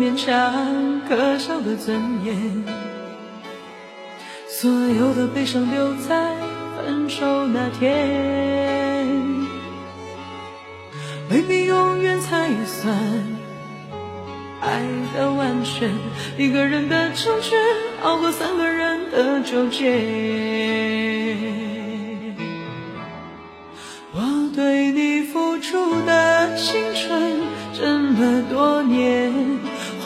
勉强可笑的尊严，所有的悲伤留在分手那天，未必永远才算爱的完全。一个人的成全，好过三个人的纠结。我对你付出的青春。这么多年，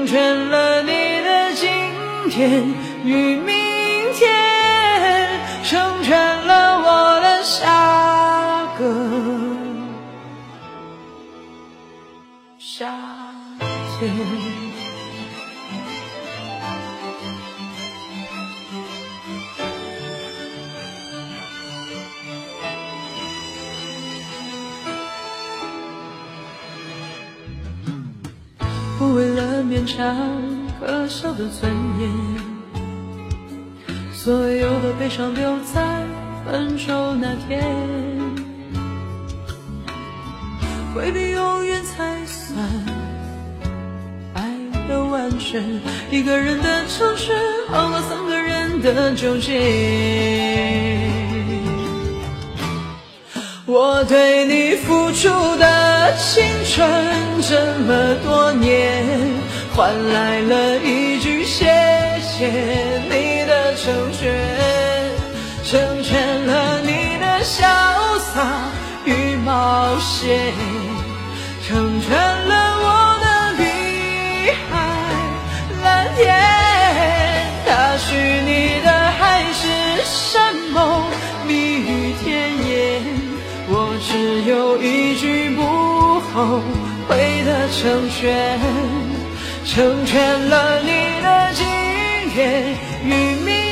成全了你的今天与明天，成全了我的下个夏天。不为了勉强可笑的尊严，所有的悲伤留在分手那天，回避永远才算爱的完全。一个人的成全，好过三个人的纠结。我对你付出的青春这么多年，换来了一句谢谢你的成全，成全了你的潇洒与冒险，成全了我的碧海蓝天。他许你的海誓山盟，蜜语甜言。我只有一句不后悔的成全，成全了你的今天与明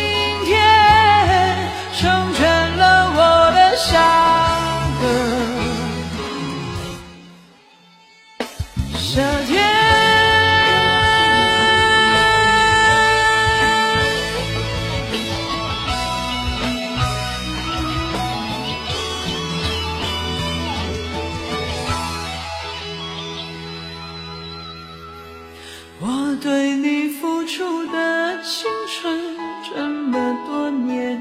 我对你付出的青春这么多年，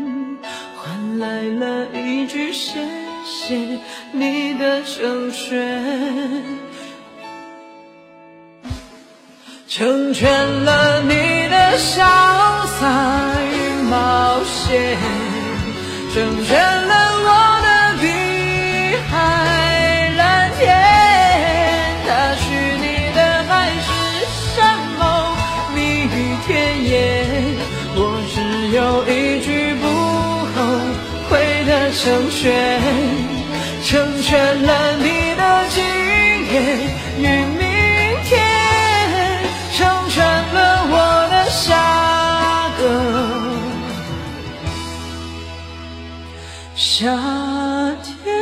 换来了一句谢谢你的成全，成全了你的潇洒与冒险，成全了成全，成全了你的今天与明天，成全了我的下个夏天。